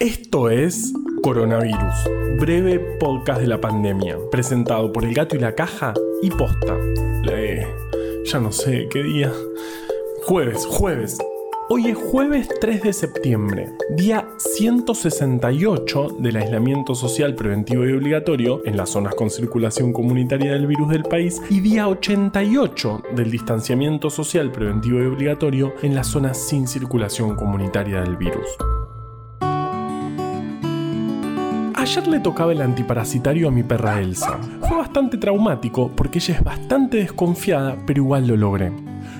Esto es Coronavirus, breve podcast de la pandemia, presentado por El Gato y la Caja y Posta. Eh, ya no sé qué día. Jueves, jueves. Hoy es jueves 3 de septiembre, día 168 del aislamiento social preventivo y obligatorio en las zonas con circulación comunitaria del virus del país y día 88 del distanciamiento social preventivo y obligatorio en las zonas sin circulación comunitaria del virus. Ayer le tocaba el antiparasitario a mi perra Elsa. Fue bastante traumático porque ella es bastante desconfiada, pero igual lo logré.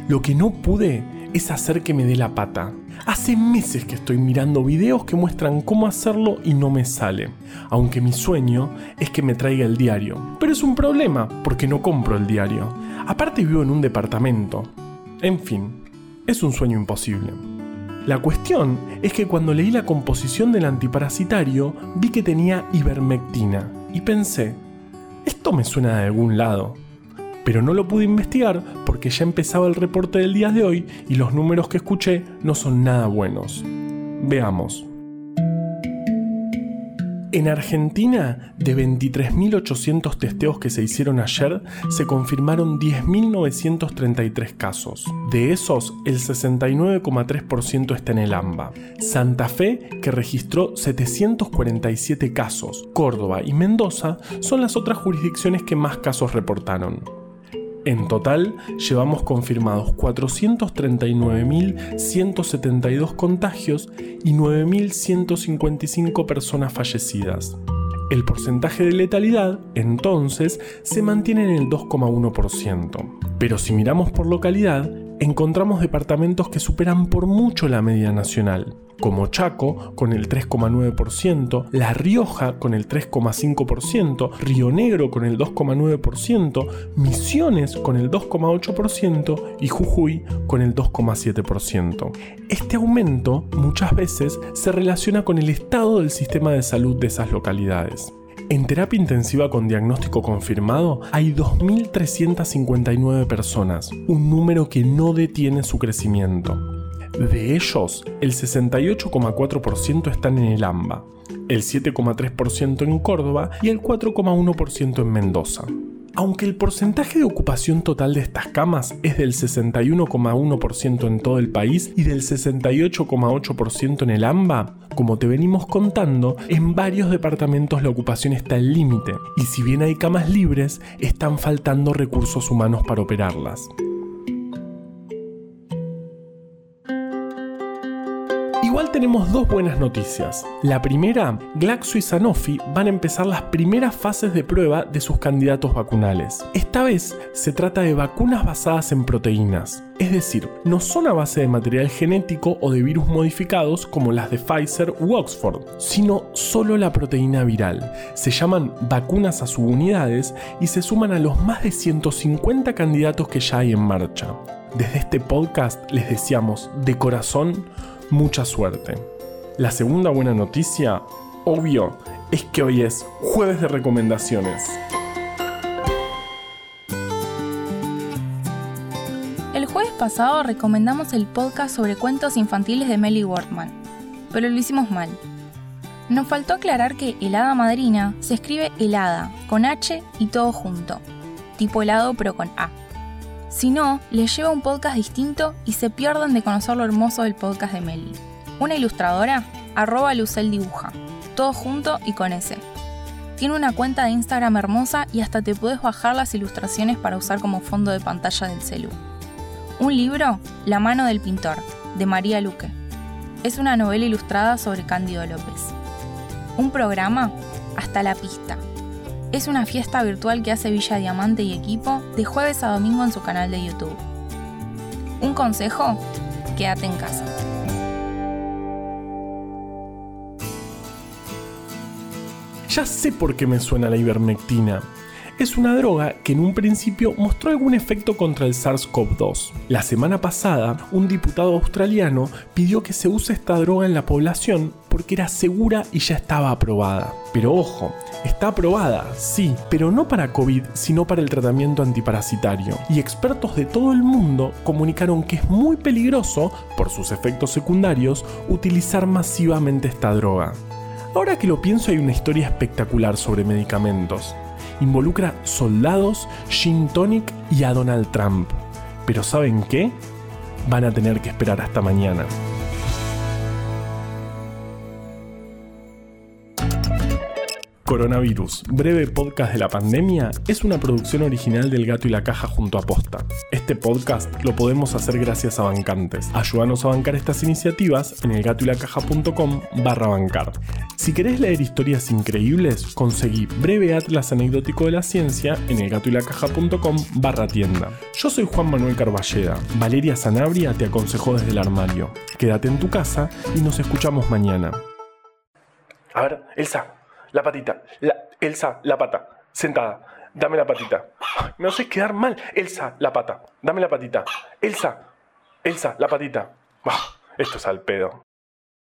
Lo que no pude es hacer que me dé la pata. Hace meses que estoy mirando videos que muestran cómo hacerlo y no me sale. Aunque mi sueño es que me traiga el diario. Pero es un problema porque no compro el diario. Aparte vivo en un departamento. En fin, es un sueño imposible. La cuestión es que cuando leí la composición del antiparasitario vi que tenía ivermectina y pensé, esto me suena de algún lado. Pero no lo pude investigar porque ya empezaba el reporte del día de hoy y los números que escuché no son nada buenos. Veamos. En Argentina, de 23.800 testeos que se hicieron ayer, se confirmaron 10.933 casos. De esos, el 69,3% está en el AMBA. Santa Fe, que registró 747 casos. Córdoba y Mendoza son las otras jurisdicciones que más casos reportaron. En total, llevamos confirmados 439.172 contagios y 9.155 personas fallecidas. El porcentaje de letalidad, entonces, se mantiene en el 2,1%. Pero si miramos por localidad, encontramos departamentos que superan por mucho la media nacional, como Chaco con el 3,9%, La Rioja con el 3,5%, Río Negro con el 2,9%, Misiones con el 2,8% y Jujuy con el 2,7%. Este aumento muchas veces se relaciona con el estado del sistema de salud de esas localidades. En terapia intensiva con diagnóstico confirmado hay 2.359 personas, un número que no detiene su crecimiento. De ellos, el 68,4% están en el AMBA, el 7,3% en Córdoba y el 4,1% en Mendoza. Aunque el porcentaje de ocupación total de estas camas es del 61,1% en todo el país y del 68,8% en el AMBA, como te venimos contando, en varios departamentos la ocupación está al límite y si bien hay camas libres, están faltando recursos humanos para operarlas. Tenemos dos buenas noticias. La primera, Glaxo y Sanofi van a empezar las primeras fases de prueba de sus candidatos vacunales. Esta vez se trata de vacunas basadas en proteínas. Es decir, no son a base de material genético o de virus modificados como las de Pfizer u Oxford, sino solo la proteína viral. Se llaman vacunas a subunidades y se suman a los más de 150 candidatos que ya hay en marcha. Desde este podcast les deseamos de corazón mucha suerte. La segunda buena noticia, obvio, es que hoy es jueves de recomendaciones. El jueves pasado recomendamos el podcast sobre cuentos infantiles de Melly Wortman, pero lo hicimos mal. Nos faltó aclarar que helada madrina se escribe helada, con H y todo junto, tipo helado pero con A. Si no, les lleva un podcast distinto y se pierden de conocer lo hermoso del podcast de Meli. Una ilustradora, arroba Lucel Dibuja, todo junto y con ese. Tiene una cuenta de Instagram hermosa y hasta te puedes bajar las ilustraciones para usar como fondo de pantalla del celu. Un libro, La mano del pintor, de María Luque. Es una novela ilustrada sobre Cándido López. Un programa, Hasta la pista, es una fiesta virtual que hace Villa Diamante y equipo de jueves a domingo en su canal de YouTube. Un consejo, quédate en casa. Ya sé por qué me suena la ivermectina es una droga que en un principio mostró algún efecto contra el SARS-CoV-2. La semana pasada, un diputado australiano pidió que se use esta droga en la población porque era segura y ya estaba aprobada. Pero ojo, está aprobada, sí, pero no para COVID, sino para el tratamiento antiparasitario. Y expertos de todo el mundo comunicaron que es muy peligroso, por sus efectos secundarios, utilizar masivamente esta droga. Ahora que lo pienso hay una historia espectacular sobre medicamentos. Involucra soldados, gin tonic y a Donald Trump. Pero ¿saben qué? Van a tener que esperar hasta mañana. Coronavirus, breve podcast de la pandemia, es una producción original del Gato y la Caja junto a Posta. Este podcast lo podemos hacer gracias a bancantes. Ayúdanos a bancar estas iniciativas en elgatoylacaja.com barra bancar. Si querés leer historias increíbles, conseguí Breve Atlas Anecdótico de la Ciencia en elgatoylacaja.com barra tienda. Yo soy Juan Manuel Carballeda. Valeria Sanabria te aconsejó desde el armario. Quédate en tu casa y nos escuchamos mañana. A ver, Elsa, la patita. La, Elsa, la pata. Sentada. Dame la patita. Me haces quedar mal. Elsa, la pata. Dame la patita. Elsa. Elsa, la patita. Bah, esto es al pedo.